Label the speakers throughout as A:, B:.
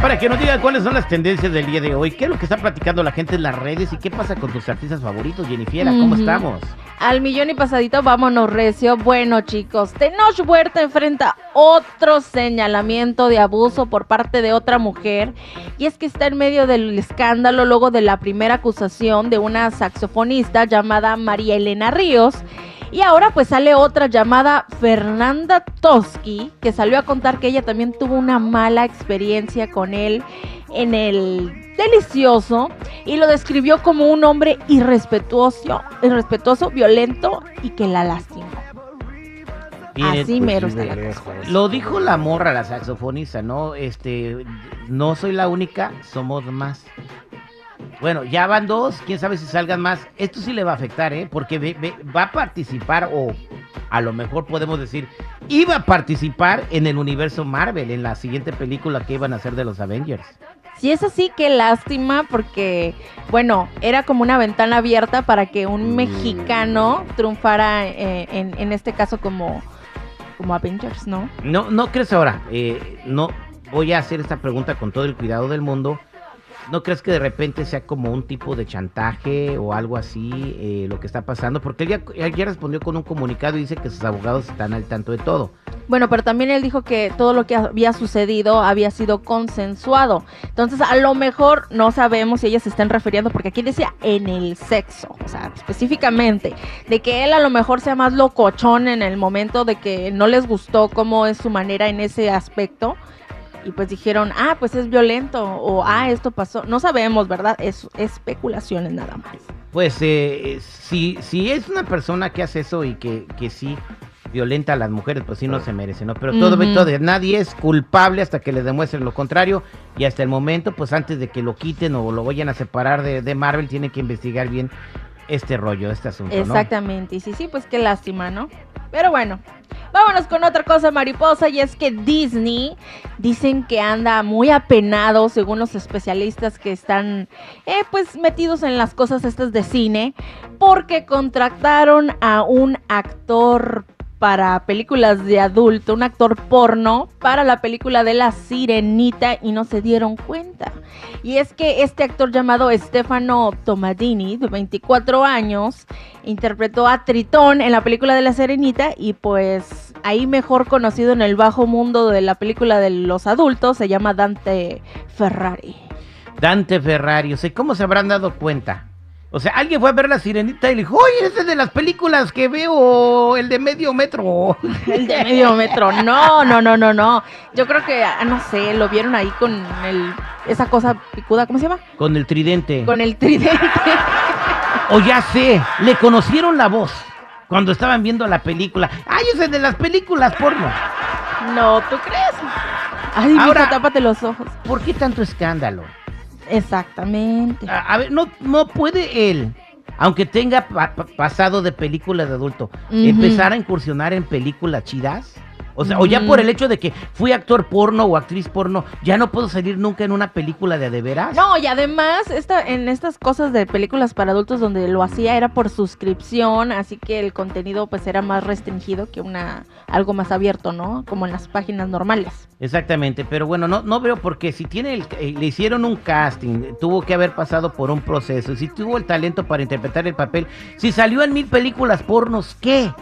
A: para que nos diga cuáles son las tendencias del día de hoy. ¿Qué es lo que está platicando la gente en las redes y qué pasa con tus artistas favoritos, Jennifiera? ¿Cómo estamos?
B: Al millón y pasadito, vámonos recio. Bueno, chicos, Tenoch Huerta enfrenta otro señalamiento de abuso por parte de otra mujer. Y es que está en medio del escándalo luego de la primera acusación de una saxofonista llamada María Elena Ríos. Y ahora pues sale otra llamada Fernanda Toski, que salió a contar que ella también tuvo una mala experiencia con él en el delicioso y lo describió como un hombre irrespetuoso, irrespetuoso, violento y que la lastimó. Así
A: pues,
B: mero está la cosa.
A: Lo dijo la morra, la saxofonista, ¿no? Este, no soy la única, somos más. Bueno, ya van dos, quién sabe si salgan más. Esto sí le va a afectar, ¿eh? Porque ve- ve- va a participar, o a lo mejor podemos decir, iba a participar en el universo Marvel, en la siguiente película que iban a hacer de los Avengers.
B: Si es así, qué lástima porque, bueno, era como una ventana abierta para que un mexicano triunfara eh, en, en este caso como, como Avengers, ¿no?
A: No, no crees ahora, eh, no voy a hacer esta pregunta con todo el cuidado del mundo. ¿No crees que de repente sea como un tipo de chantaje o algo así eh, lo que está pasando? Porque él ya, él ya respondió con un comunicado y dice que sus abogados están al tanto de todo.
B: Bueno, pero también él dijo que todo lo que había sucedido había sido consensuado. Entonces, a lo mejor no sabemos si ellas se están refiriendo, porque aquí decía en el sexo, o sea, específicamente, de que él a lo mejor sea más locochón en el momento de que no les gustó cómo es su manera en ese aspecto. Y pues dijeron, ah, pues es violento, o ah, esto pasó. No sabemos, ¿verdad? Es especulaciones nada más.
A: Pues eh, si, si es una persona que hace eso y que, que sí violenta a las mujeres, pues sí no se merece, ¿no? Pero todo,
B: Ujú.
A: todo, nadie es culpable hasta que le demuestren lo contrario y hasta el momento, pues antes de que lo quiten o lo vayan a separar de, de Marvel, tienen que investigar bien este rollo, este asunto, ¿no?
B: Exactamente, y sí, sí, pues qué lástima, ¿no? Pero bueno, vámonos con otra cosa mariposa y es que Disney dicen que anda muy apenado según los especialistas que están eh, pues metidos en las cosas estas de cine porque contrataron a un actor para películas de adulto, un actor porno para la película de la sirenita y no se dieron cuenta. Y es que este actor llamado Stefano Tomadini, de 24 años, interpretó a Tritón en la película de La Serenita y pues ahí mejor conocido en el bajo mundo de la película de los adultos se llama Dante Ferrari.
A: Dante Ferrari, o sea, ¿cómo se habrán dado cuenta? O sea, alguien fue a ver la sirenita y le dijo, oye, ese es de las películas que veo, el de medio metro.
B: El de medio metro. No, no, no, no, no. Yo creo que, ah, no sé, lo vieron ahí con el, esa cosa picuda, ¿cómo se llama?
A: Con el tridente.
B: Con el tridente.
A: O ya sé, le conocieron la voz cuando estaban viendo la película. Ay, ese es de las películas porno.
B: No, ¿tú crees? Ay,
A: Ahora-
B: Ahora, tápate los ojos.
A: ¿Por qué tanto escándalo?
B: Exactamente.
A: A, a ver, no, no puede él, aunque tenga pa- pa- pasado de películas de adulto, empezar a incursionar en películas chidas. O sea, o ya por el hecho de que fui actor porno o actriz porno, ya no puedo salir nunca en una película de a de veras.
B: No, y además, esta, en estas cosas de películas para adultos donde lo hacía era por suscripción, así que el contenido pues era más restringido que una algo más abierto, ¿no? Como en las páginas normales.
A: Exactamente, pero bueno, no, no veo por qué. Si tiene el, eh, le hicieron un casting, tuvo que haber pasado por un proceso. Si tuvo el talento para interpretar el papel, si salió en mil películas pornos, ¿qué?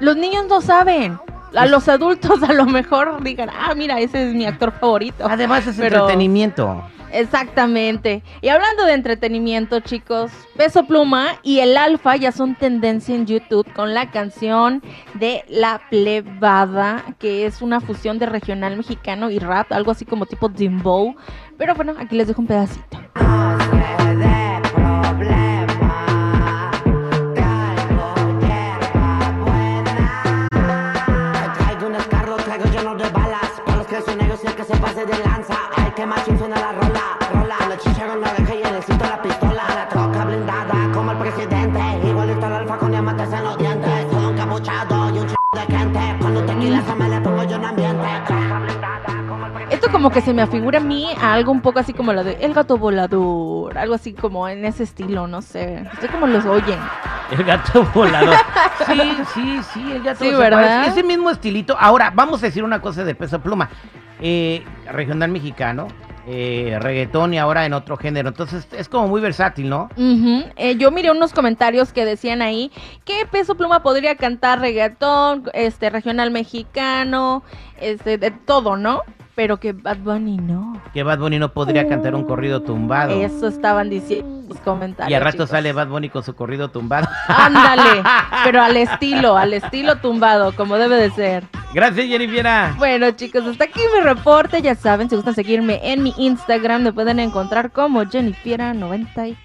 B: Los niños no saben. A los adultos a lo mejor digan, ah, mira, ese es mi actor favorito.
A: Además es
B: Pero-
A: entretenimiento.
B: Exactamente. Y hablando de entretenimiento, chicos, Peso Pluma y el Alfa ya son tendencia en YouTube con la canción de La Plebada, que es una fusión de regional mexicano y rap, algo así como tipo Dembow. Pero bueno, aquí les dejo un pedacito.
C: Que se
B: me afigura a mí a algo un poco así como lo de El gato volador, algo así como en ese estilo, no sé. Estoy como los oyen.
A: El gato volador. Sí, sí, sí, el gato
B: Sí,
A: se
B: ¿verdad?
A: Ese mismo estilito. Ahora, vamos a decir una cosa de peso pluma. Eh, regional mexicano, eh, reggaetón y ahora en otro género. Entonces es como muy versátil, ¿no?
B: Eh, yo miré unos comentarios que decían ahí que Peso Pluma podría cantar reggaetón, este regional mexicano, este de todo, ¿no? Pero que Bad Bunny no.
A: Que Bad Bunny no podría cantar un corrido tumbado.
B: Eso estaban diciendo los comentarios.
A: y al rato
B: chicos.
A: sale Bad Bunny con su corrido tumbado.
B: Ándale, pero al estilo, al estilo tumbado, como debe de ser.
A: Gracias, Jennifer.
B: Bueno, chicos, hasta aquí mi reporte. Ya saben, si gustan seguirme en mi Instagram, me pueden encontrar como Jennifiera94.